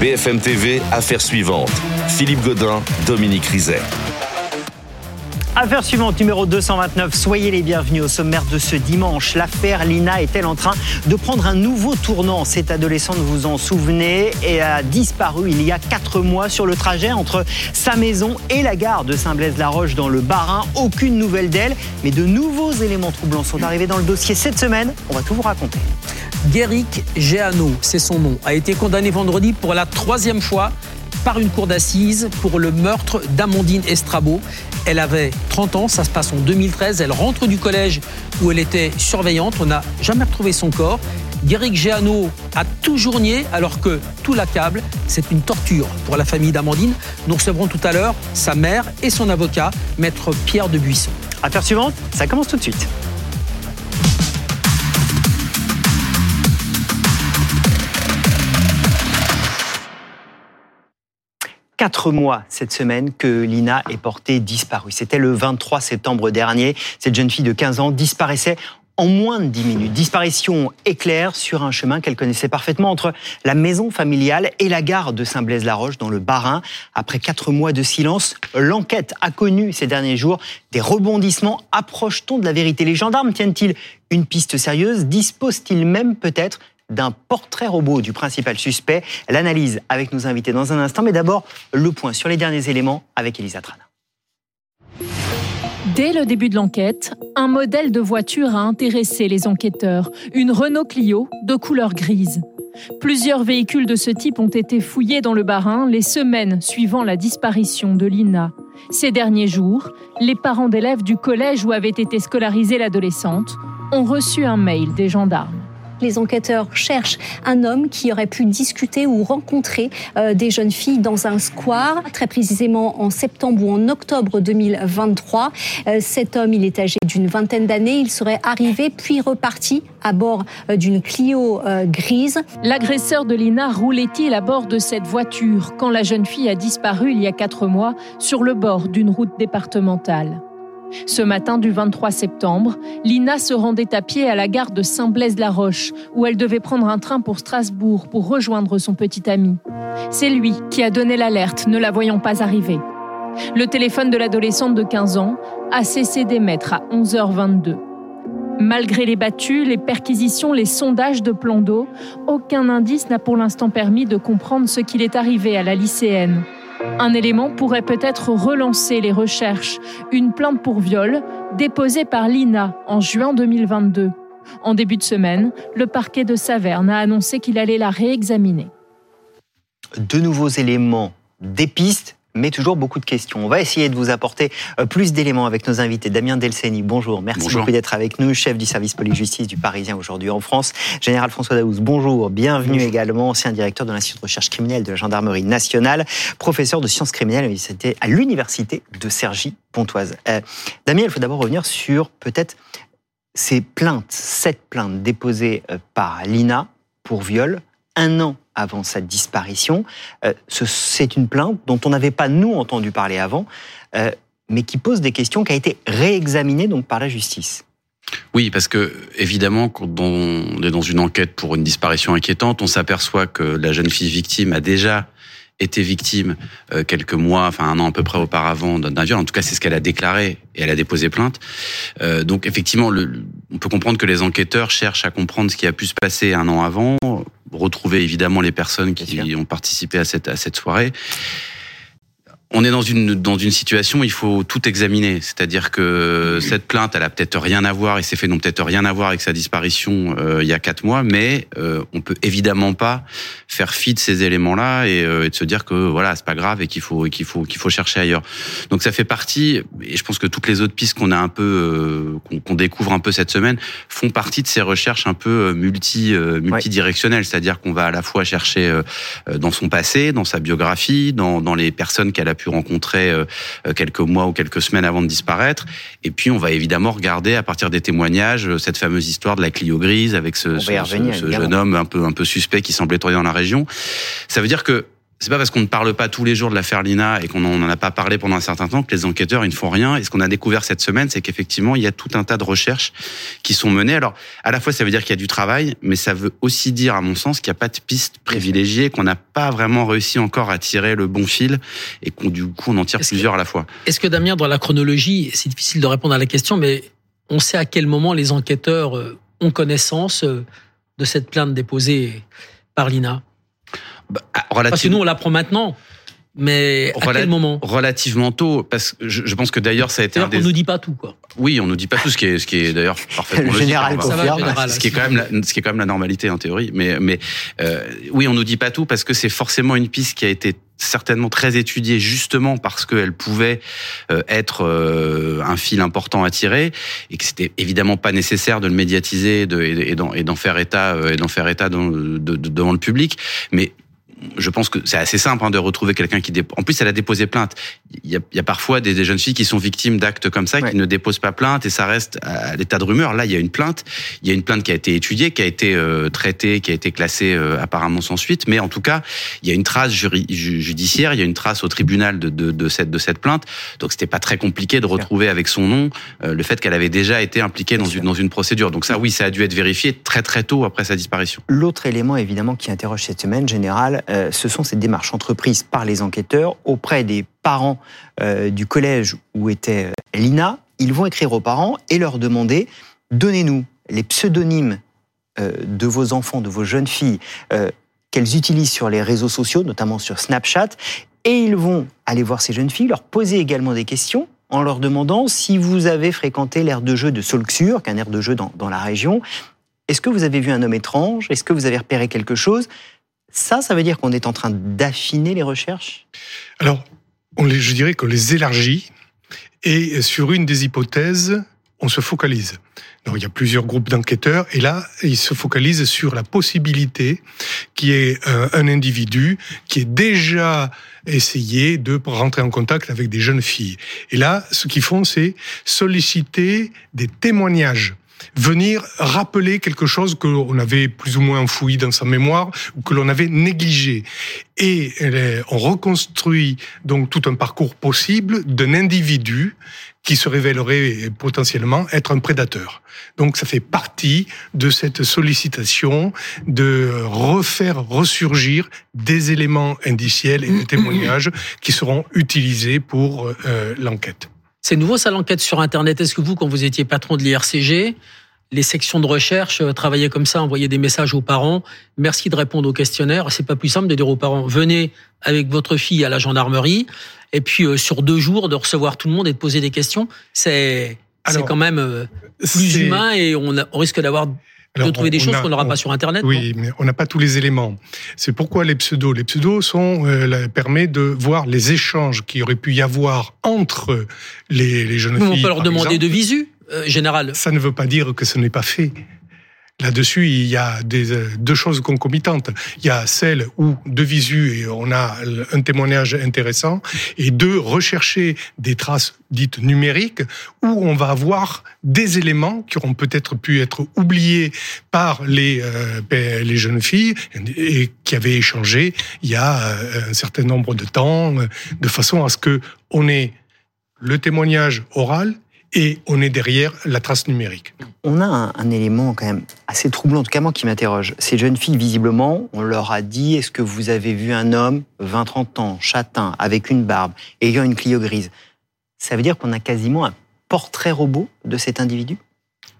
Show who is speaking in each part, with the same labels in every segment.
Speaker 1: BFM TV, affaire suivante. Philippe Godin, Dominique Rizet.
Speaker 2: Affaire suivante, numéro 229. Soyez les bienvenus au sommaire de ce dimanche. L'affaire Lina est-elle en train de prendre un nouveau tournant? Cette adolescente, vous en souvenez, a disparu il y a quatre mois sur le trajet entre sa maison et la gare de Saint-Blaise-la-Roche dans le Bas-Rhin. Aucune nouvelle d'elle, mais de nouveaux éléments troublants sont arrivés dans le dossier cette semaine. On va tout vous raconter.
Speaker 3: Guéric Géano, c'est son nom, a été condamné vendredi pour la troisième fois par une cour d'assises pour le meurtre d'Amandine Estrabo. Elle avait 30 ans, ça se passe en 2013. Elle rentre du collège où elle était surveillante. On n'a jamais retrouvé son corps. Guéric Géano a toujours nié alors que tout l'accable. C'est une torture pour la famille d'Amandine. Nous recevrons tout à l'heure sa mère et son avocat, maître Pierre de Buisson.
Speaker 2: Affaire suivante, ça commence tout de suite. Quatre mois cette semaine que Lina est portée disparue. C'était le 23 septembre dernier. Cette jeune fille de 15 ans disparaissait en moins de 10 minutes. Disparition éclair sur un chemin qu'elle connaissait parfaitement entre la maison familiale et la gare de Saint-Blaise-la-Roche dans le Bas-Rhin. Après quatre mois de silence, l'enquête a connu ces derniers jours des rebondissements. Approche-t-on de la vérité? Les gendarmes tiennent-ils une piste sérieuse? Disposent-ils même peut-être d'un portrait robot du principal suspect. L'analyse avec nos invités dans un instant, mais d'abord le point sur les derniers éléments avec Elisa Trana.
Speaker 4: Dès le début de l'enquête, un modèle de voiture a intéressé les enquêteurs, une Renault Clio de couleur grise. Plusieurs véhicules de ce type ont été fouillés dans le Bas-Rhin les semaines suivant la disparition de Lina. Ces derniers jours, les parents d'élèves du collège où avait été scolarisée l'adolescente ont reçu un mail des gendarmes
Speaker 5: les enquêteurs cherchent un homme qui aurait pu discuter ou rencontrer euh, des jeunes filles dans un square, très précisément en septembre ou en octobre 2023. Euh, cet homme, il est âgé d'une vingtaine d'années. Il serait arrivé puis reparti à bord euh, d'une Clio grise.
Speaker 4: L'agresseur de Lina roulait-il à bord de cette voiture quand la jeune fille a disparu il y a quatre mois sur le bord d'une route départementale? Ce matin du 23 septembre, Lina se rendait à pied à la gare de Saint-Blaise-la-Roche, où elle devait prendre un train pour Strasbourg pour rejoindre son petit ami. C'est lui qui a donné l'alerte, ne la voyant pas arriver. Le téléphone de l'adolescente de 15 ans a cessé d'émettre à 11h22. Malgré les battues, les perquisitions, les sondages de plan d'eau, aucun indice n'a pour l'instant permis de comprendre ce qu'il est arrivé à la lycéenne. Un élément pourrait peut-être relancer les recherches. Une plainte pour viol déposée par l'INA en juin 2022. En début de semaine, le parquet de Saverne a annoncé qu'il allait la réexaminer.
Speaker 2: De nouveaux éléments, des pistes mais toujours beaucoup de questions. On va essayer de vous apporter euh, plus d'éléments avec nos invités. Damien Delceni, bonjour. Merci beaucoup d'être avec nous, chef du service police-justice du Parisien aujourd'hui en France. Général François Daouz, bonjour. Bienvenue également, ancien directeur de l'Institut de recherche criminelle de la gendarmerie nationale, professeur de sciences criminelles à l'université de Cergy-Pontoise. Euh, Damien, il faut d'abord revenir sur peut-être ces plaintes, sept plaintes déposées euh, par l'INA pour viol un an avant sa disparition. Euh, c'est une plainte dont on n'avait pas, nous, entendu parler avant, euh, mais qui pose des questions, qui a été réexaminée donc, par la justice.
Speaker 6: Oui, parce que évidemment, quand on est dans une enquête pour une disparition inquiétante, on s'aperçoit que la jeune fille victime a déjà été victime euh, quelques mois, enfin un an à peu près auparavant d'un viol. En tout cas, c'est ce qu'elle a déclaré et elle a déposé plainte. Euh, donc effectivement, le, on peut comprendre que les enquêteurs cherchent à comprendre ce qui a pu se passer un an avant, retrouver évidemment les personnes qui ont participé à cette, à cette soirée on est dans une dans une situation où il faut tout examiner, c'est-à-dire que cette plainte, elle a peut-être rien à voir et ces faits n'ont peut-être rien à voir avec sa disparition euh, il y a quatre mois, mais euh, on peut évidemment pas faire fi de ces éléments-là et, euh, et, de se dire que voilà c'est pas grave et qu'il faut qu'il faut qu'il faut chercher ailleurs. Donc ça fait partie et je pense que toutes les autres pistes qu'on a un peu euh, qu'on découvre un peu cette semaine font partie de ces recherches un peu multi multidirectionnelles, c'est-à-dire qu'on va à la fois chercher dans son passé, dans sa biographie, dans dans les personnes qu'elle a pu rencontrer euh, euh, quelques mois ou quelques semaines avant de disparaître. Et puis, on va évidemment regarder à partir des témoignages euh, cette fameuse histoire de la Clio grise avec ce, ce, jeune homme un peu un peu suspect qui semblait tourner dans la région. Ça veut dire que c'est pas parce qu'on ne parle pas tous les jours de l'affaire Lina et qu'on n'en a pas parlé pendant un certain temps que les enquêteurs ils ne font rien. Et ce qu'on a découvert cette semaine, c'est qu'effectivement il y a tout un tas de recherches qui sont menées. Alors à la fois ça veut dire qu'il y a du travail, mais ça veut aussi dire, à mon sens, qu'il n'y a pas de piste privilégiée, qu'on n'a pas vraiment réussi encore à tirer le bon fil et qu'on du coup on en tire plusieurs à la fois.
Speaker 3: Est-ce que Damien, dans la chronologie, c'est difficile de répondre à la question, mais on sait à quel moment les enquêteurs euh, ont connaissance euh, de cette plainte déposée par Lina? Bah, Parce que nous, on l'apprend maintenant. Mais à quel moment
Speaker 6: Relativement tôt, parce que je, pense que d'ailleurs ça a été.
Speaker 3: Un des... On nous dit pas tout, quoi.
Speaker 6: Oui, on nous dit pas tout, ce qui est, ce qui est d'ailleurs parfaitement
Speaker 2: le général confirme.
Speaker 6: ce qui est quand même, la, ce qui est quand même la normalité en théorie. Mais, mais euh, oui, on nous dit pas tout parce que c'est forcément une piste qui a été certainement très étudiée justement parce qu'elle pouvait euh, être euh, un fil important à tirer et que c'était évidemment pas nécessaire de le médiatiser de, et d'en faire état et d'en faire état dans, devant le public. Mais je pense que c'est assez simple hein, de retrouver quelqu'un qui dépose. En plus, elle a déposé plainte. Il y a, il y a parfois des, des, jeunes filles qui sont victimes d'actes comme ça, qui ne déposent pas plainte et ça reste à l'état de rumeur. Là, il y a une plainte. Il y a une plainte qui a été étudiée, qui a été euh, traitée, qui a été classée euh, apparemment sans suite. Mais en tout cas, il y a une trace judiciaire, il y a une trace au tribunal de, de, de cette, de cette plainte. Donc, c'était pas très compliqué de retrouver avec son nom euh, le fait qu'elle avait déjà été impliquée dans une, dans une procédure. Donc ça, oui, ça a dû être vérifié très très tôt après sa disparition.
Speaker 2: L'autre élément, évidemment, qui interroge cette semaine, général, euh, ce sont ces démarches entreprises par les enquêteurs auprès des parents euh, du collège où était euh, Lina. Ils vont écrire aux parents et leur demander donnez-nous les pseudonymes de vos enfants, de vos jeunes filles qu'elles utilisent sur les réseaux sociaux, notamment sur Snapchat, et ils vont aller voir ces jeunes filles, leur poser également des questions en leur demandant si vous avez fréquenté l'aire de jeu de Solxur, qui est un aire de jeu dans la région. Est-ce que vous avez vu un homme étrange? Est-ce que vous avez repéré quelque chose? Ça, ça veut dire qu'on est en train d'affiner les recherches?
Speaker 7: Alors, on je dirais qu'on les élargit et sur une des hypothèses, on se focalise. Donc, il y a plusieurs groupes d'enquêteurs et là, ils se focalisent sur la possibilité qu'il y ait euh, un individu qui est déjà essayé de rentrer en contact avec des jeunes filles. Et là, ce qu'ils font, c'est solliciter des témoignages venir rappeler quelque chose que l'on avait plus ou moins enfoui dans sa mémoire ou que l'on avait négligé. Et on reconstruit donc tout un parcours possible d'un individu qui se révélerait potentiellement être un prédateur. Donc ça fait partie de cette sollicitation de refaire ressurgir des éléments indiciels et des témoignages qui seront utilisés pour euh, l'enquête.
Speaker 3: C'est nouveau ça l'enquête sur Internet. Est-ce que vous, quand vous étiez patron de l'IRCG, les sections de recherche euh, travaillaient comme ça, envoyaient des messages aux parents? Merci de répondre au questionnaire. C'est pas plus simple de dire aux parents venez avec votre fille à la gendarmerie et puis euh, sur deux jours de recevoir tout le monde et de poser des questions. C'est c'est quand même euh, plus humain et on, on risque d'avoir de trouver des choses qu'on n'aura pas sur Internet.
Speaker 7: Oui, mais on n'a pas tous les éléments. C'est pourquoi les pseudos. Les pseudos sont euh, permet de voir les échanges qui aurait pu y avoir entre les, les jeunes filles.
Speaker 3: On peut leur demander de visu. Euh, général.
Speaker 7: Ça ne veut pas dire que ce n'est pas fait. Là-dessus, il y a des, euh, deux choses concomitantes. Il y a celle où, de visu, on a un témoignage intéressant, et deux, rechercher des traces dites numériques, où on va avoir des éléments qui auront peut-être pu être oubliés par les, euh, ben, les jeunes filles, et qui avaient échangé il y a un certain nombre de temps, de façon à ce que on ait le témoignage oral et on est derrière la trace numérique.
Speaker 2: On a un, élément quand même assez troublant, en tout cas moi qui m'interroge. Ces jeunes filles, visiblement, on leur a dit, est-ce que vous avez vu un homme, 20-30 ans, châtain, avec une barbe, ayant une Clio grise? Ça veut dire qu'on a quasiment un portrait robot de cet individu?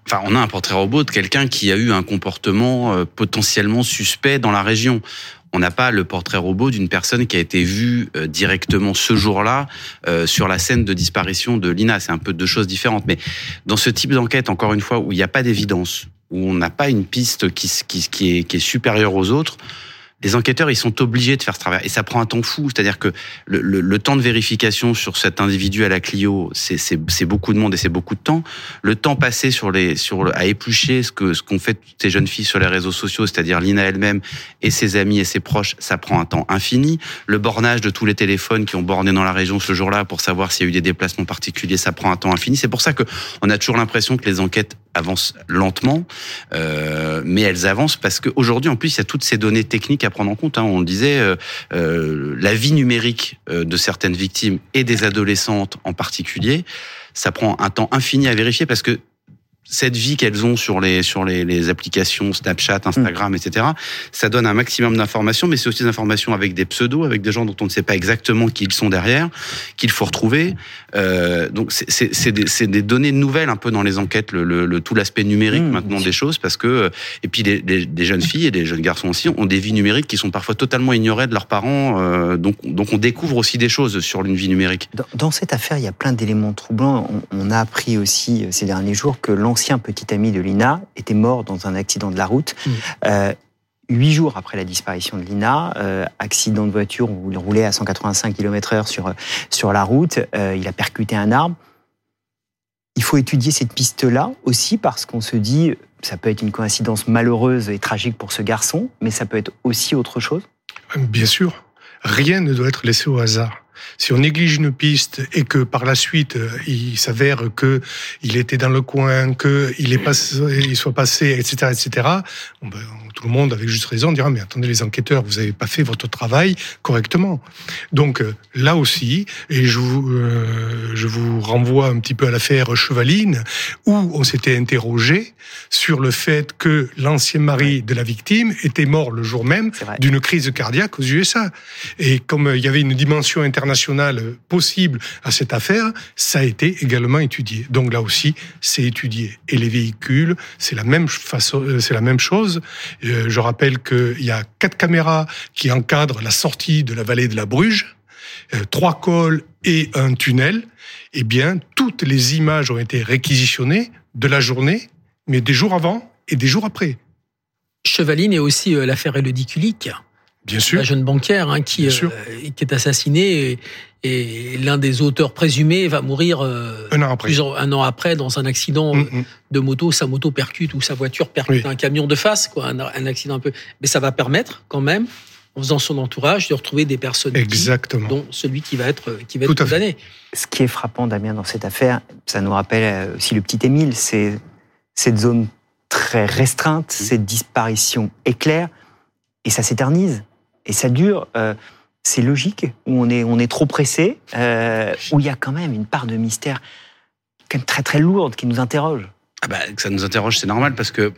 Speaker 6: Enfin, on a un portrait robot de quelqu'un qui a eu un comportement euh, potentiellement suspect dans la région on n'a pas le portrait robot d'une personne qui a été vue euh, directement ce jour-là euh, sur la scène de disparition de Lina. C'est un peu deux choses différentes. Mais dans ce type d'enquête, encore une fois, où il n'y a pas d'évidence, où on n'a pas une piste qui, qui, qui, est, qui est supérieure aux autres, les enquêteurs, ils sont obligés de faire ce travail. Et ça prend un temps fou. C'est-à-dire que le, le, le, temps de vérification sur cet individu à la Clio, c'est beaucoup de monde et c'est beaucoup de temps. Le temps passé sur les, sur à éplucher ce que ce qu'ont fait toutes ces jeunes filles sur les réseaux sociaux, c'est-à-dire Lina elle-même et ses amis et ses proches, ça prend un temps infini. Le bornage de tous les téléphones qui ont borné dans la région ce jour-là pour savoir s'il y a eu des déplacements particuliers, ça prend un temps infini. C'est pour ça que on a toujours l'impression que les enquêtes avancent lentement, euh, mais elles avancent parce qu'aujourd'hui, en plus, il y a toutes ces données techniques à prendre en compte. Hein. On le disait, euh, euh, la vie numérique euh, de certaines victimes et des adolescentes en particulier, ça prend un temps infini à vérifier parce que cette vie qu'elles ont sur les sur les, les applications Snapchat, Instagram, etc. Ça donne un maximum d'informations, mais c'est aussi des informations avec des pseudos, avec des gens dont on ne sait pas exactement qui ils sont derrière, qu'il faut retrouver. Euh, donc c'est des, des, données nouvelles un peu dans les enquêtes, le, le, tout l'aspect numérique mmh, maintenant des choses, parce que et puis les, les, jeunes filles et les jeunes garçons aussi ont des vies numériques qui sont parfois totalement ignorées de leurs parents. Euh, donc donc on découvre aussi des choses sur une vie numérique.
Speaker 2: Dans, dans cette affaire, il y a plein d'éléments troublants. On, on, a appris aussi euh, ces derniers jours que l'ancien petit ami de Lina était mort dans un accident de la route. Mmh. Euh, huit jours après la disparition de Lina, euh, accident de voiture où il roulait à 185 km/h sur, sur la route, euh, il a percuté un arbre. Il faut étudier cette piste-là aussi parce qu'on se dit, ça peut être une coïncidence malheureuse et tragique pour ce garçon, mais ça peut être aussi autre chose.
Speaker 7: Bien sûr, rien ne doit être laissé au hasard. Si on néglige une piste et que par la suite euh, il s'avère que il était dans le coin, que il est passé, il soit passé, etc., etc. ben, tout le monde avec juste raison dira mais attendez les enquêteurs, vous n'avez pas fait votre travail correctement. Donc euh, là aussi, et je vous, euh, je vous renvoie un petit peu à l'affaire Chevaline où on s'était interrogé sur le fait que l'ancien mari de la victime était mort le jour même d'une crise cardiaque aux USA. Et comme il y avait une dimension internationale possible à cette affaire, ça a été également étudié. Donc là aussi, c'est étudié. Et les véhicules, c'est la même façon, euh, c'est la même chose. Euh, je rappelle qu'il y a quatre caméras qui encadrent la sortie de la vallée de la Bruge, euh, trois cols et un tunnel. Eh bien, toutes les images ont été réquisitionnées de la journée, mais des jours avant et des jours après.
Speaker 3: Chevaline et aussi l'affaire Elodie
Speaker 7: Bien sûr.
Speaker 3: La jeune banquière hein, qui, euh, qui est assassinée et, l'un des auteurs présumés va mourir euh,
Speaker 7: un, an après.
Speaker 3: un an après dans un accident mm, mm. de moto. Sa moto percute ou sa voiture percute un camion de face, quoi, un, accident un peu. Mais ça va permettre quand même, en faisant son entourage, de retrouver des personnes
Speaker 7: Exactement.
Speaker 3: dont celui qui va être qui va être condamné.
Speaker 2: Ce qui est frappant, Damien, dans cette affaire, ça nous rappelle euh, aussi le petit Émile, c'est cette zone très restreinte, cette disparition éclair, et ça s'éternise et ça dure. Euh, c'est logique, où on est, on est trop pressé, euh, où il y a quand même une part de mystère quand même très très lourde qui nous interroge.
Speaker 6: Ah bah, que ça nous interroge, c'est normal parce que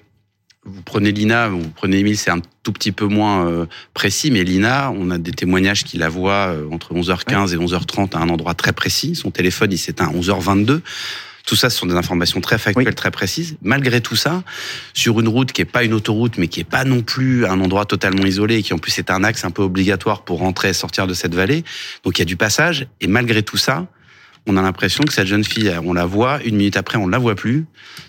Speaker 6: vous prenez Lina, vous prenez Emile, c'est un tout petit peu moins euh, précis, mais Lina, on a des témoignages qui la voient entre 11h15 et 11h30 à un endroit très précis. Son téléphone, il s'éteint à 11h22. Tout ça, ce sont des informations très factuelles, très précises. Malgré tout ça, sur une route qui est pas une autoroute, mais qui est pas non plus un endroit totalement isolé, et qui en plus est un axe un peu obligatoire pour rentrer et sortir de cette vallée, donc il y a du passage. Et malgré tout ça, on a l'impression que cette jeune fille, on la voit, une minute après, on ne la voit plus,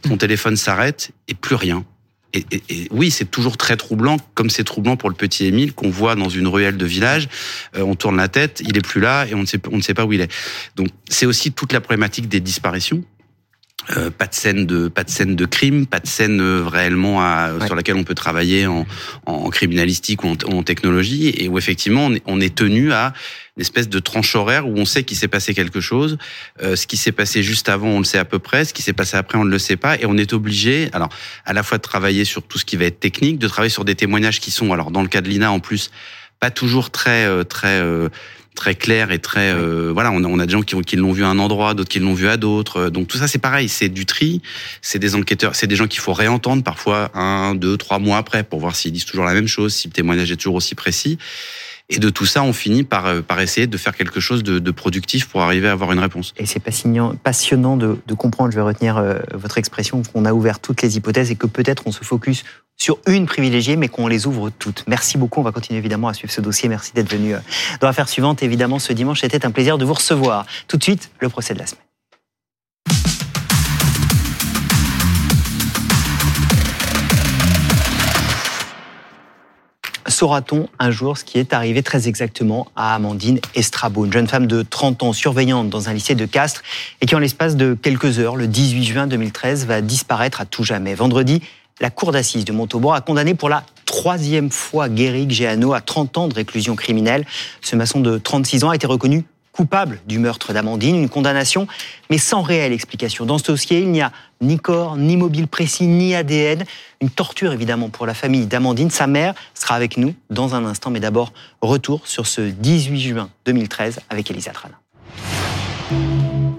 Speaker 6: son téléphone s'arrête et plus rien. Et, et, oui, c'est toujours très troublant, comme c'est troublant pour le petit Émile qu'on voit dans une ruelle de village. Euh, on tourne la tête, il est plus là et on ne sait, on ne sait pas où il est. Donc, c'est aussi toute la problématique des disparitions. Euh, pas de scène de pas de scène de crime, pas de scène euh, réellement à, sur laquelle on peut travailler en, en criminalistique ou en, technologie et où effectivement on est, on est tenu à une espèce de tranche horaire où on sait qu'il s'est passé quelque chose, euh, ce qui s'est passé juste avant on le sait à peu près, ce qui s'est passé après on ne le sait pas et on est obligé alors à la fois de travailler sur tout ce qui va être technique, de travailler sur des témoignages qui sont alors dans le cas de Lina en plus pas toujours très très très clair et très euh, voilà on a, on a des gens qui, qui l'ont vu à un endroit d'autres qui l'ont vu à d'autres donc tout ça c'est pareil c'est du tri c'est des enquêteurs c'est des gens qu'il faut réentendre parfois un deux trois mois après pour voir s'ils disent toujours la même chose si le témoignage est toujours aussi précis et de tout ça, on finit par, euh, essayer de faire quelque chose de, productif pour arriver à avoir une réponse.
Speaker 2: Et c'est passionnant, passionnant de, de, comprendre, je vais retenir euh, votre expression, qu'on a ouvert toutes les hypothèses et que peut-être on se focus sur une privilégiée, mais qu'on les ouvre toutes. Merci beaucoup. On va continuer évidemment à suivre ce dossier. Merci d'être venu euh, dans l'affaire suivante. Évidemment, ce dimanche, c'était un plaisir de vous recevoir. Tout de suite, le procès de la semaine. Saura-t-on un jour ce qui est arrivé très exactement à Amandine Estrabo, une jeune femme de 30 ans surveillante dans un lycée de Castres et qui en l'espace de quelques heures, le 18 juin 2013, va disparaître à tout jamais. Vendredi, la cour d'assises de Montauban a condamné pour la troisième fois Guéric Géano à 30 ans de réclusion criminelle. Ce maçon de 36 ans a été reconnu coupable du meurtre d'Amandine, une condamnation, mais sans réelle explication. Dans ce dossier, il n'y a ni corps, ni mobile précis, ni ADN. Une torture évidemment pour la famille d'Amandine. Sa mère sera avec nous dans un instant, mais d'abord, retour sur ce 18 juin 2013 avec Elisa Trana.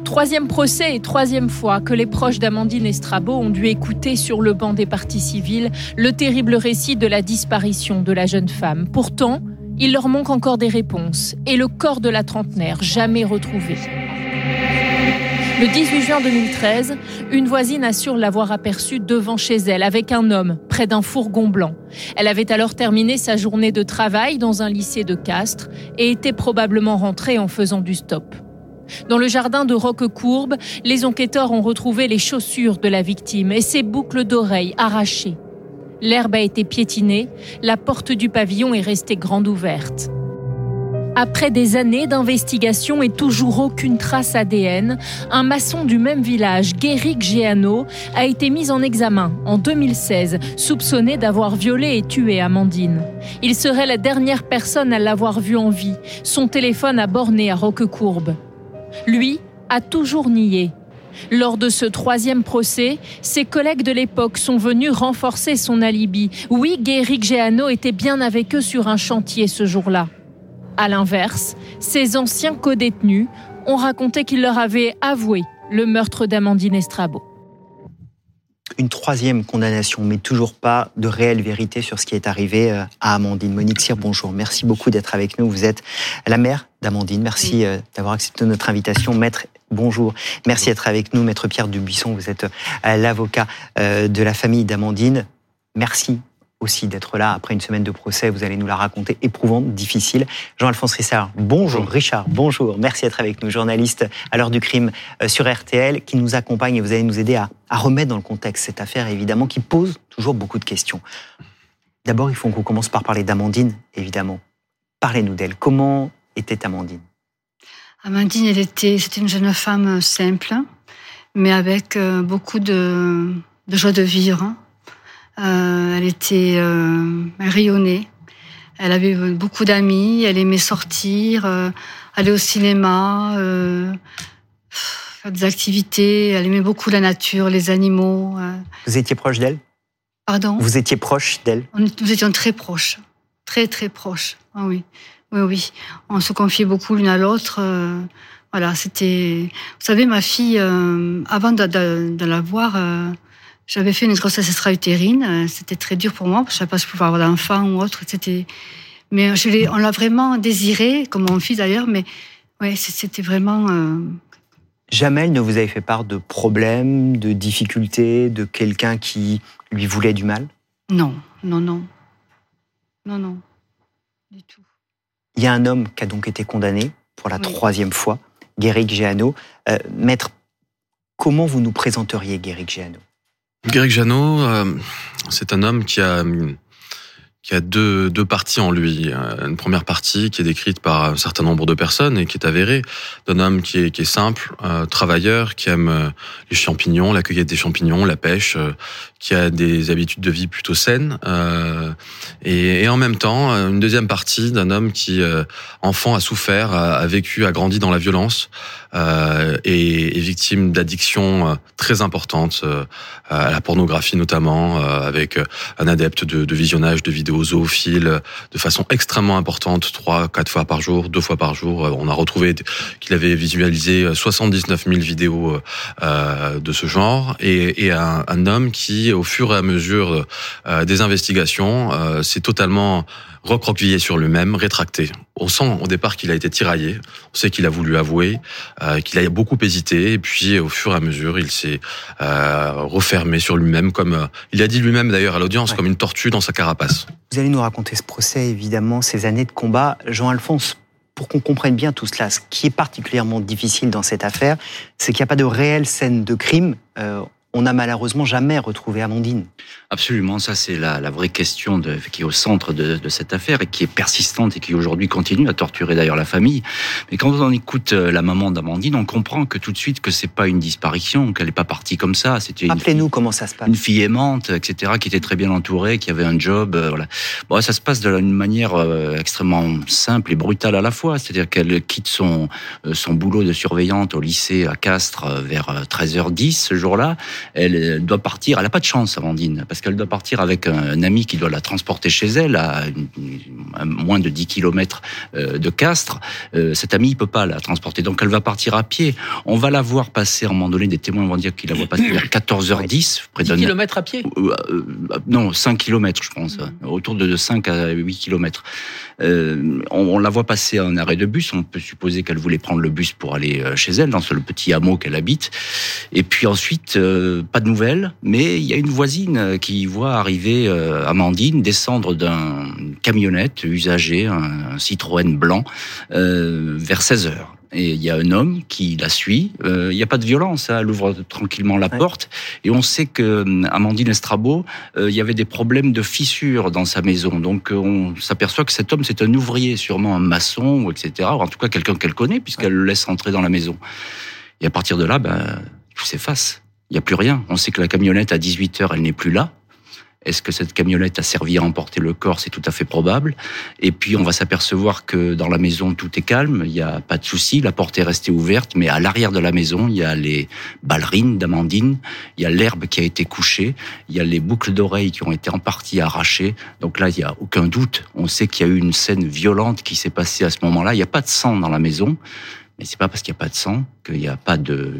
Speaker 4: Troisième procès et troisième fois que les proches d'Amandine Estrabo ont dû écouter sur le banc des parties civiles le terrible récit de la disparition de la jeune femme. Pourtant, il leur manque encore des réponses et le corps de la trentenaire jamais retrouvé. Le 18 juin 2013, une voisine assure l'avoir aperçu devant chez elle avec un homme près d'un fourgon blanc. Elle avait alors terminé sa journée de travail dans un lycée de Castres et était probablement rentrée en faisant du stop. Dans le jardin de Roquecourbe, les enquêteurs ont retrouvé les chaussures de la victime et ses boucles d'oreilles arrachées. L'herbe a été piétinée, la porte du pavillon est restée grande ouverte. Après des années d'investigation et toujours aucune trace ADN, un maçon du même village, Guéric Géano, a été mis en examen en 2016, soupçonné d'avoir violé et tué Amandine. Il serait la dernière personne à l'avoir vue en vie. Son téléphone a borné à Roquecourbe. Lui a toujours nié. Lors de ce troisième procès, ses collègues de l'époque sont venus renforcer son alibi. Oui, Guéric Géano était bien avec eux sur un chantier ce jour-là. À l'inverse, ses anciens codétenus ont raconté qu'il leur avait avoué le meurtre d'Amandine Estrabo.
Speaker 2: Une troisième condamnation, mais toujours pas de réelle vérité sur ce qui est arrivé euh, à Amandine. Monique Cyr, bonjour. Merci beaucoup d'être avec nous. Vous êtes la mère d'Amandine. Merci euh, d'avoir accepté notre invitation. Maître, bonjour. Merci d'être avec nous. Maître Pierre Dubuisson, vous êtes euh, l'avocat de la famille d'Amandine. Merci aussi d'être là après une semaine de procès. Vous allez nous la raconter, éprouvante, difficile. Jean-Alphonse Rissard, bonjour. Richard, bonjour. Merci d'être avec nous, journaliste à l'heure du crime euh, sur RTL, qui nous accompagne et vous allez nous aider à, remettre dans le contexte cette affaire, évidemment, qui pose toujours beaucoup de questions. D'abord, il faut qu'on commence par parler d'Amandine, évidemment. Parlez-nous d'elle. Comment était Amandine?
Speaker 8: Amandine, elle était, c'était une jeune femme simple, mais avec euh, beaucoup de, de joie de vivre. Euh, elle était euh, rayonnée. Elle avait beaucoup d'amis. Elle aimait sortir, euh, aller au cinéma, faire des activités. Elle aimait beaucoup la nature, les animaux.
Speaker 2: Vous étiez proche d'elle?
Speaker 8: Pardon?
Speaker 2: Vous étiez proche d'elle?
Speaker 8: Nous étions très proches. Très, très proches. Ah oui. Oui, oui. On se confiait beaucoup l'une à l'autre. voilà, c'était. Vous savez, ma fille, avant de, de, de la voir, j'avais fait une grossesse extra-utérine. Euh, c'était très dur pour moi, parce que je savais pas si je pouvais avoir d'enfant ou autre. C'était, mais je on l'a vraiment désiré, comme mon fils d'ailleurs, mais ouais, c'était vraiment. Euh...
Speaker 2: Jamais elle ne vous avait fait part de problèmes, de difficultés, de quelqu'un qui lui voulait du mal?
Speaker 8: Non, non, non. Non, non. Du tout.
Speaker 2: Il y a un homme qui a donc été condamné pour la troisième fois, Guéric Géano. Euh, maître, comment vous nous présenteriez Guéric Géano
Speaker 9: Greg Janot, euh, c'est un homme qui a qui a deux, deux parties en lui. Une première partie qui est décrite par un certain nombre de personnes et qui est avérée d'un homme qui est, qui est simple, euh, travailleur, qui aime euh, les champignons, la cueillette des champignons, la pêche, euh, qui a des habitudes de vie plutôt saines. Euh, et, et, en même temps, une deuxième partie d'un homme qui, enfant, a souffert, a, a, vécu, a grandi dans la violence et est victime d'addictions très importantes, à la pornographie notamment, avec un adepte de, de visionnage de vidéos zoophiles de façon extrêmement importante, trois, quatre fois par jour, deux fois par jour. On a retrouvé qu'il avait visualisé 79 000 vidéos euh, de ce genre et, et un, un, homme qui, au fur et à mesure euh, des investigations, euh, s'est totalement recroquevillé sur lui-même, rétracté. On sent au départ qu'il a été tiraillé, on sait qu'il a voulu avouer, euh, qu'il a beaucoup hésité, et puis au fur et à mesure, il s'est euh, refermé sur lui-même, comme euh, il a dit lui-même d'ailleurs à l'audience, comme une tortue dans sa carapace.
Speaker 2: Vous allez nous raconter ce procès, évidemment, ces années de combat. Jean-Alphonse, pour qu'on comprenne bien tout cela, ce qui est particulièrement difficile dans cette affaire, c'est qu'il n'y a pas de réelle scène de crime. Euh, on n'a malheureusement jamais retrouvé Amandine.
Speaker 10: Absolument, ça c'est la, la, vraie question de, qui est au centre de, de, cette affaire et qui est persistante et qui aujourd'hui continue à torturer d'ailleurs la famille. Mais quand on écoute euh, la maman d'Amandine, on comprend que tout de suite que c'est pas une disparition, qu'elle n'est pas partie comme ça.
Speaker 2: C'était Rappelez-nous comment ça se passe.
Speaker 10: Une fille aimante, etc., qui était très bien entourée, qui avait un job. Euh, voilà. Bon, ça se passe d'une manière euh, extrêmement simple et brutale à la fois. C'est-à-dire qu'elle quitte son son boulot de surveillante au lycée à Castres vers 13h10 ce jour-là elle doit partir. Elle n'a pas de chance, Amandine, parce qu'elle doit partir avec un, ami qui doit la transporter chez elle à, moins de 10 km euh, de Castres. Euh, cet ami, il peut pas la transporter, donc elle va partir à pied. On va la voir passer, à un moment donné, des témoins vont dire qu'il la voit passer à 14h10.
Speaker 3: Près 10 km à pied
Speaker 10: euh, Non, 5 km, je pense. Autour de 5 à 8 km. Euh, on, la voit passer un arrêt de bus. On peut supposer qu'elle voulait prendre le bus pour aller euh, chez elle, dans ce, le petit hameau qu'elle habite. Et puis ensuite, euh, pas de nouvelles, mais il y a une voisine qui voit arriver Amandine descendre d'un camionnette usagé, un, Citroën blanc, vers 16 heures et il y a un homme qui la suit. Euh, il n'y a pas de violence, hein, elle ouvre tranquillement la porte et on sait que euh, Amandine Estrabo, euh, il y avait des problèmes de fissures dans sa maison. Donc on s'aperçoit que cet homme c'est un ouvrier, sûrement un maçon, etc. Ou en tout cas quelqu'un qu'elle connaît puisqu'elle le laisse entrer dans la maison. Et à partir de là, ben, tout s'efface. Il n'y a plus rien. On sait que la camionnette à 18 heures, elle n'est plus là. Est-ce que cette camionnette a servi à emporter le corps? C'est tout à fait probable. Et puis on va s'apercevoir que dans la maison tout est calme, il n'y a pas de souci, la porte est restée ouverte, mais à l'arrière de la maison il y a les ballerines d'Amandine, il y a l'herbe qui a été couchée, il y a les boucles d'oreilles qui ont été en partie arrachées. Donc là il n'y a aucun doute, on sait qu'il y a eu une scène violente qui s'est passée à ce moment-là. Il n'y a pas de sang dans la maison, mais c'est pas parce qu'il n'y a pas de sang qu'il n'y a pas de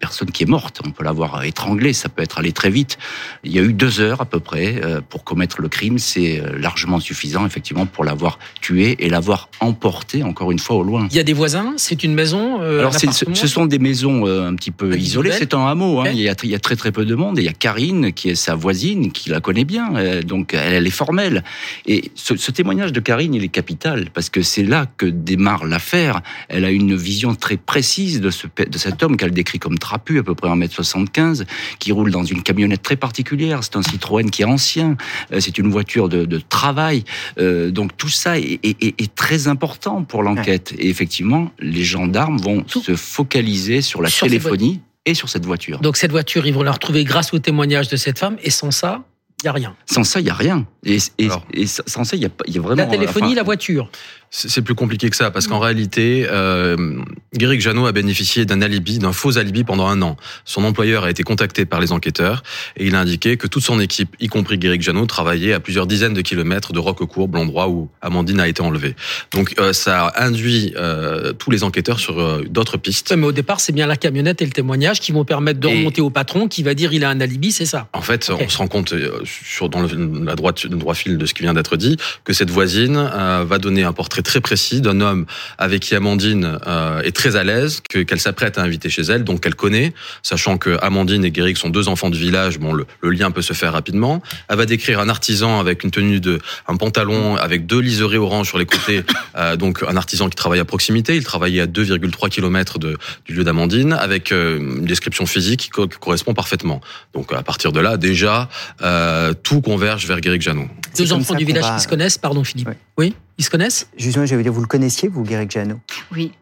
Speaker 10: personne qui est morte. On peut l'avoir étranglée, ça peut être allé très vite. Il y a eu deux heures à peu près euh, pour commettre le crime. C'est euh, largement suffisant, effectivement, pour l'avoir tué et l'avoir emporté, encore une fois, au loin.
Speaker 3: Il y a des voisins? C'est une maison
Speaker 10: euh, Alors, ce sont des maisons un petit peu isolées. C'est un hameau. Hein. Il, y a, il, y a, très très peu de monde. Et il y a Karine, qui est sa voisine, qui la connaît bien. donc, elle, elle est formelle. Et ce, ce témoignage de Karine, il est capital, parce que c'est là que démarre l'affaire. Elle a une vision très précise de, ce, de cet homme qu'elle décrit comme trapu, à peu près 1m75, qui roule dans une camionnette très particulière. C'est un Citroën qui est ancien, euh, c'est une voiture de, de travail. Euh, donc tout ça est, est, est, très important pour l'enquête. Et effectivement, les gendarmes vont se focaliser sur la téléphonie et sur cette voiture.
Speaker 3: Donc cette voiture, ils vont la retrouver grâce au témoignage de cette femme, et sans ça, il n'y a rien.
Speaker 10: Sans ça, il n'y a rien. Et, et, et, sans ça, il y a, a vraiment... La
Speaker 3: téléphonie, la voiture
Speaker 9: c'est plus compliqué que ça, parce qu'en réalité, euh, Guéric Janot a bénéficié d'un alibi, d'un faux alibi pendant un an. Son employeur a été contacté par les enquêteurs et il a indiqué que toute son équipe, y compris Guéric Janot, travaillait à plusieurs dizaines de kilomètres de Roquecourt, l'endroit où Amandine a été enlevée. Donc euh, ça a induit euh, tous les enquêteurs sur euh, d'autres pistes.
Speaker 3: Mais au départ, c'est bien la camionnette et le témoignage qui vont permettre de remonter au patron qui va dire il a un alibi, c'est ça
Speaker 9: En fait, on se rend compte, euh, sur, dans le, la droite, le droit fil de ce qui vient d'être dit, que cette voisine va donner un portrait très précis d'un homme avec qui Amandine euh, est très à l'aise, que, qu'elle s'apprête à inviter chez elle, donc qu'elle connaît, sachant que Amandine et Guéric sont deux enfants du village, bon, le, le, lien peut se faire rapidement. Elle va décrire un artisan avec une tenue de, un pantalon avec deux liserés orange sur les côtés, euh, donc un artisan qui travaille à proximité. Il travaillait à 2,3 km de, du lieu d'Amandine, avec euh, une description physique qui, co- correspond parfaitement. Donc à partir de là, déjà, euh, tout converge vers Guéric Janot.
Speaker 3: Deux enfants du village va... qui se connaissent, pardon Philippe. Oui. oui ils se connaissent?
Speaker 2: Justement, je vais dire, vous le connaissiez, vous, Guéric Janot
Speaker 8: Oui.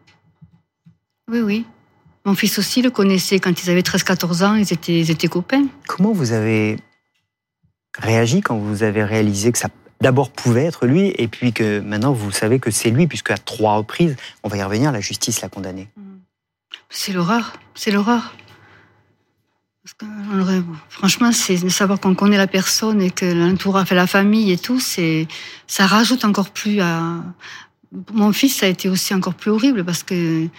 Speaker 8: Oui, oui. Mon fils aussi le connaissait quand ils avaient 13-14 ans, ils étaient, ils étaient copains.
Speaker 2: Comment vous avez réagi quand vous avez réalisé que ça d'abord pouvait être lui, et puis que maintenant vous savez que c'est lui, puisque à trois reprises, on va y revenir, la justice l'a condamné?
Speaker 8: C'est l'horreur, c'est l'horreur. Parce que, franchement, c'est de savoir qu'on connaît la personne et que l'entourage, fait la famille et tout, c'est, ça rajoute encore plus à. Mon fils, ça a été aussi encore plus horrible parce que, vous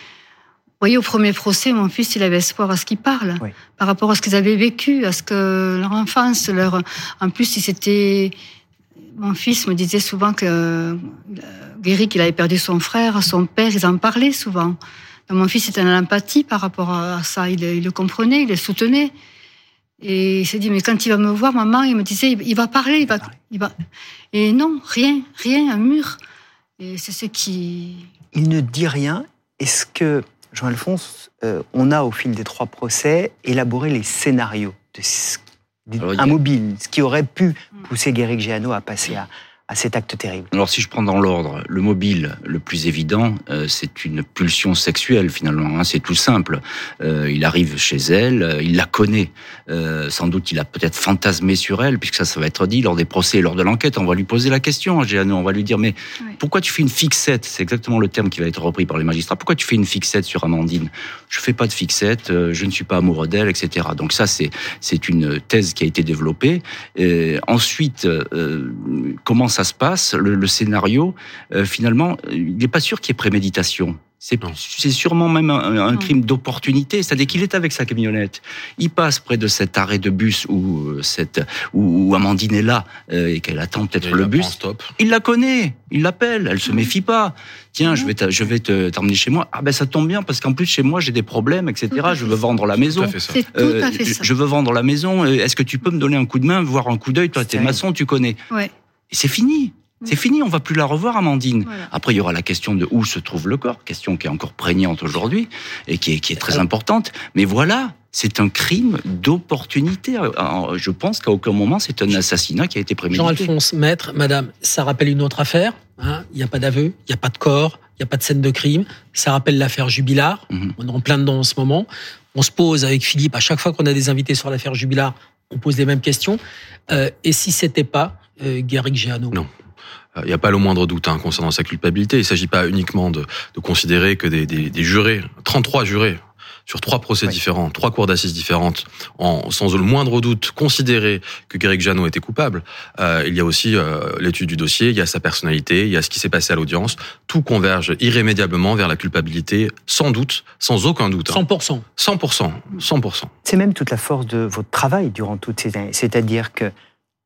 Speaker 8: voyez, au premier procès, mon fils, il avait espoir à ce qu'il parle, oui. par rapport à ce qu'ils avaient vécu, à ce que leur enfance, leur. En plus, il s'était. Mon fils me disait souvent que Guéric, il avait perdu son frère, son père, ils en parlaient souvent. Donc mon fils était en empathie par rapport à ça. Il, il, le comprenait, il le soutenait. Et il s'est dit, mais quand il va me voir, maman, il me disait, il va parler, il va, il va. Et non, rien, rien, un mur. Et c'est ce qui.
Speaker 2: Il ne dit rien. Est-ce que, Jean-Alphonse, euh, on a au fil des trois procès élaboré les scénarios un mobile, ce qui aurait pu pousser Guéric Géano à passer à, à cet acte terrible
Speaker 10: Alors si je prends dans l'ordre, le mobile, le plus évident, euh, c'est une pulsion sexuelle finalement, hein, c'est tout simple. Euh, il arrive chez elle, euh, il la connaît, euh, sans doute il a peut-être fantasmé sur elle, puisque ça, ça va être dit lors des procès, lors de l'enquête, on va lui poser la question, on va lui dire, mais pourquoi tu fais une fixette? C'est exactement le terme qui va être repris par les magistrats. Pourquoi tu fais une fixette sur Amandine? Je fais pas de fixette, je ne suis pas amoureux d'elle, etc. Donc ça, c'est c'est une thèse qui a été développée. ensuite, comment ça se passe, le, scénario, euh, finalement, il n'est pas sûr qu'il y ait préméditation. C'est sûrement même un, crime d'opportunité, c'est-à-dire qu'il est avec sa camionnette. Il passe près de cet arrêt de bus où, euh, cette, où, Amandine est là euh, et qu'elle attend peut-être le bus. Stop. Il la connaît, il l'appelle, elle se méfie pas. Tiens, je vais je vais t'emmener chez moi. Ah ben ça tombe bien parce qu'en plus chez moi j'ai des problèmes, etc. Je veux vendre la maison. Je veux vendre la maison. Est-ce que tu peux me donner un coup de main, voir un coup d'œil? Toi, t'es maçon, tu connais. Ouais. Et c'est fini. C'est fini, on va plus la revoir, Amandine. Après, il y aura la question de où se trouve le corps, question qui est encore prégnante aujourd'hui et qui est, qui est très importante. Mais voilà, c'est un crime d'opportunité. Je pense qu'à aucun moment, c'est un assassinat qui a été prémédité.
Speaker 3: Jean-Alphonse, maître, madame, ça rappelle une autre affaire. Hein. Il n'y a pas d'aveu, il n'y a pas de corps, il n'y a pas de scène de crime. Ça rappelle l'affaire Jubilard. Mhm. On est en plein dedans en ce moment. On se pose avec Philippe, à chaque fois qu'on a des invités sur l'affaire Jubilard, on pose les mêmes questions. Euh, et si c'était pas euh, Géano
Speaker 9: Non. Il n'y a pas le moindre doute hein, concernant sa culpabilité. Il ne s'agit pas uniquement de, de considérer que des, des, des, jurés, 33 jurés, sur trois procès différents, trois cours d'assises différentes, en, sans le moindre doute considérer que Greg Jeannot était coupable. Euh, il y a aussi euh, l'étude du dossier, il y a sa personnalité, il y a ce qui s'est passé à l'audience. Tout converge irrémédiablement vers la culpabilité, sans doute, sans aucun doute.
Speaker 3: 100%.
Speaker 9: 100%. 100%.
Speaker 2: C'est même toute la force de votre travail durant toutes ces années. C'est-à-dire que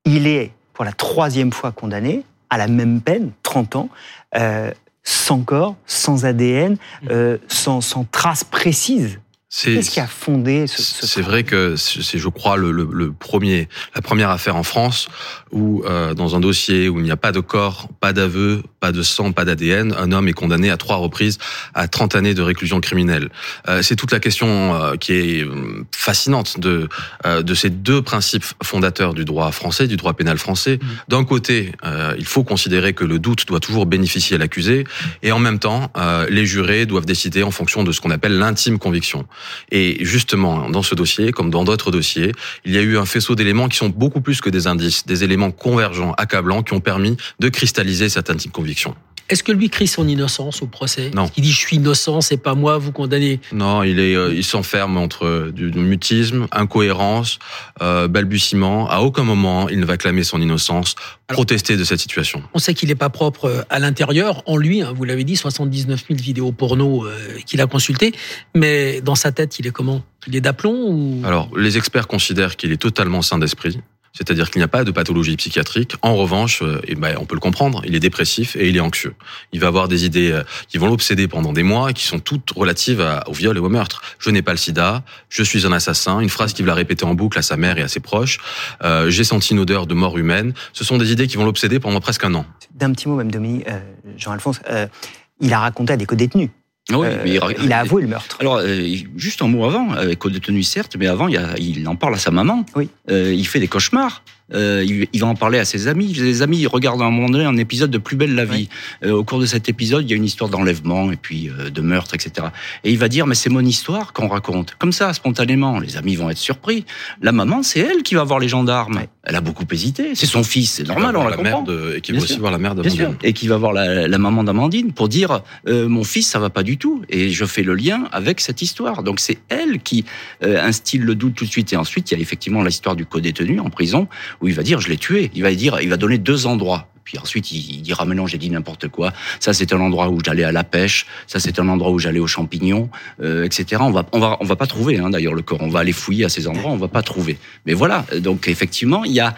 Speaker 2: il est pour la troisième fois condamné à la même peine, 30 ans, euh, sans corps, sans ADN, mmh. euh, sans, sans traces précises Qu'est-ce qui a fondé ce, ce
Speaker 9: C'est vrai que c'est, je crois, le, le, le, premier, la première affaire en France où, euh, dans un dossier où il n'y a pas de corps, pas d'aveu, pas de sang, pas d'ADN, un homme est condamné à trois reprises à 30 années de réclusion criminelle. Euh, c'est toute la question euh, qui est euh, fascinante de euh, de ces deux principes fondateurs du droit français, du droit pénal français. Mmh. D'un côté, il faut considérer que le doute doit toujours bénéficier à l'accusé, et en même temps, les jurés doivent décider en fonction de ce qu'on appelle l'intime conviction. Et justement, dans ce dossier, comme dans d'autres dossiers, il y a eu un faisceau d'éléments qui sont beaucoup plus que des indices, des éléments convergents, accablants, qui ont permis de cristalliser cette intime conviction.
Speaker 3: Est-ce que lui crie son innocence au procès?
Speaker 9: Non.
Speaker 3: Il dit je suis innocent, c'est pas moi, vous condamnez.
Speaker 9: Non, il est, euh, il s'enferme entre du, mutisme, incohérence, euh, balbutiement. À aucun moment il ne va clamer son innocence, protester de cette situation.
Speaker 3: On sait qu'il n'est pas propre euh, à l'intérieur, en lui. Hein, vous l'avez dit, 79 000 vidéos porno euh, qu'il a consultées, mais dans sa tête, il est comment? Il est d'aplomb ou?
Speaker 9: Alors, les experts considèrent qu'il est totalement sain d'esprit c'est-à-dire qu'il n'y a pas de pathologie psychiatrique. En revanche, euh, eh ben, on peut le comprendre, il est dépressif et il est anxieux. Il va avoir des idées euh, qui vont l'obséder pendant des mois et qui sont toutes relatives au viol et au meurtre. Je n'ai pas le sida, je suis un assassin, une phrase qu'il va répéter en boucle à sa mère et à ses proches. Euh, J'ai senti une odeur de mort humaine. Ce sont des idées qui vont l'obséder pendant presque un an.
Speaker 2: D'un petit mot, même Dominique, euh, Jean-Alphonse, euh, il a raconté à des co-détenus ah oui, mais il, a avoué le meurtre.
Speaker 10: Alors, juste un mot avant, avec co-détenu certes, mais avant, il, il, en parle à sa maman.
Speaker 2: Oui.
Speaker 10: il fait des cauchemars. Euh, il, va en parler à ses amis. Les amis regardent à un moment donné un épisode de Plus belle la vie. Euh, au cours de cet épisode, il y a une histoire d'enlèvement et puis euh, de meurtre, etc. Et il va dire, mais c'est mon histoire qu'on raconte. Comme ça, spontanément. Les amis vont être surpris. La maman, c'est elle qui va voir les gendarmes. Elle a beaucoup hésité. C'est son fils, c'est normal, on la, comprend.
Speaker 9: et qui va aussi voir la mère d'Amandine.
Speaker 10: Et qui va voir la, la maman d'Amandine pour dire, mon fils, ça va pas du tout. Et je fais le lien avec cette histoire. Donc c'est elle qui instille le doute tout de suite. Et ensuite, il y a effectivement l'histoire du co-détenu en prison où il va dire je l'ai tué. Il va dire, il va donner deux endroits. Puis ensuite, il, dira, mais non, j'ai dit n'importe quoi. Ça, c'est un endroit où j'allais à la pêche. Ça, c'est un endroit où j'allais aux champignons, euh, etc. On va, on va, on va pas trouver, hein, d'ailleurs, le corps. On va aller fouiller à ces endroits, on va pas trouver. Mais voilà. Donc, effectivement, il y a,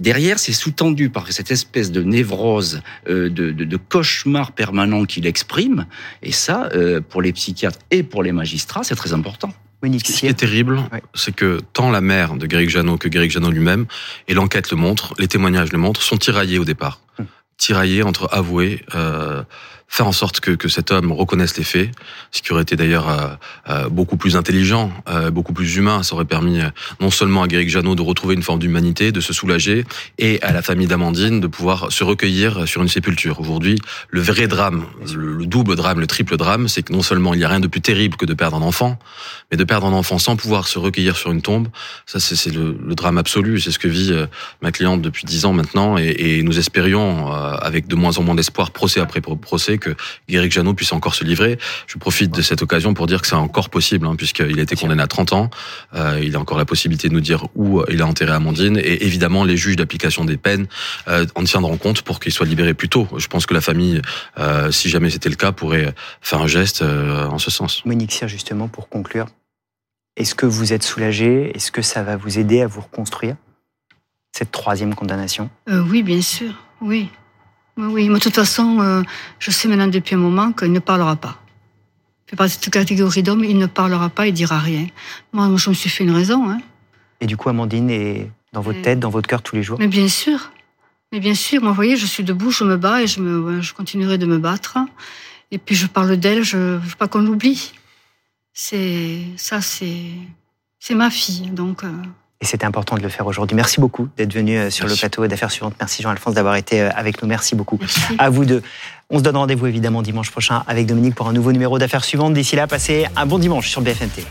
Speaker 10: Derrière, c'est sous-tendu par cette espèce de névrose, euh, de, de, de, cauchemar permanent qu'il exprime. Et ça, euh, pour les psychiatres et pour les magistrats, c'est très important.
Speaker 9: Ce qui est terrible, c'est que tant la mère de Greg Janot que Greg Janot lui-même, et l'enquête le montre, les témoignages le montrent, sont tiraillés au départ. Hum. Tiraillés entre avoués, euh, faire en sorte que, que cet homme reconnaisse les faits, ce qui aurait été d'ailleurs euh, euh, beaucoup plus intelligent, euh, beaucoup plus humain. Ça aurait permis non seulement à Guéric Janot de retrouver une forme d'humanité, de se soulager, et à la famille d'Amandine de pouvoir se recueillir sur une sépulture. Aujourd'hui, le vrai drame, le, double drame, le triple drame, c'est que non seulement il n'y a rien de plus terrible que de perdre un enfant, mais de perdre un enfant sans pouvoir se recueillir sur une tombe, ça c'est le, le, drame absolu. C'est ce que vit ma cliente depuis dix ans maintenant, et, et nous espérions, avec de moins en moins d'espoir, procès après procès, que Guéric Janot puisse encore se livrer. Je profite de cette occasion pour dire que c'est encore possible, hein, puisqu'il a été condamné à 30 ans. Euh, il a encore la possibilité de nous dire où il a enterré Amandine. Et évidemment, les juges d'application des peines euh, en tiendront compte pour qu'il soit libéré plus tôt. Je pense que la famille, euh, si jamais c'était le cas, pourrait faire un geste euh, en ce sens.
Speaker 2: Monique justement, pour conclure, est-ce que vous êtes soulagé? Est-ce que ça va vous aider à vous reconstruire cette troisième condamnation?
Speaker 8: Euh, Oui, bien sûr, oui. Oui, mais de toute façon, euh, je sais maintenant depuis un moment qu'il ne parlera pas. Il fait partie de cette catégorie d'hommes, il ne parlera pas, il dira rien. Moi, je me suis fait une raison. Hein.
Speaker 2: Et du coup, Amandine est dans votre tête, dans votre cœur tous les jours?
Speaker 8: Mais bien sûr. Mais bien sûr, moi, vous voyez, je suis debout, je me bats et je, me, je continuerai de me battre. Et puis, je parle d'elle, je ne veux pas qu'on l'oublie. C'est ça, c'est c'est ma fille, donc. Euh,
Speaker 2: et c'était important de le faire aujourd'hui. Merci beaucoup d'être venu euh, sur le plateau d'affaires suivantes. Merci Jean-Alphonse d'avoir été euh, avec nous. Merci beaucoup. À vous deux. On se donne rendez-vous évidemment dimanche prochain avec Dominique pour un nouveau numéro d'affaires suivantes. D'ici là, passez un bon dimanche sur BFM TV.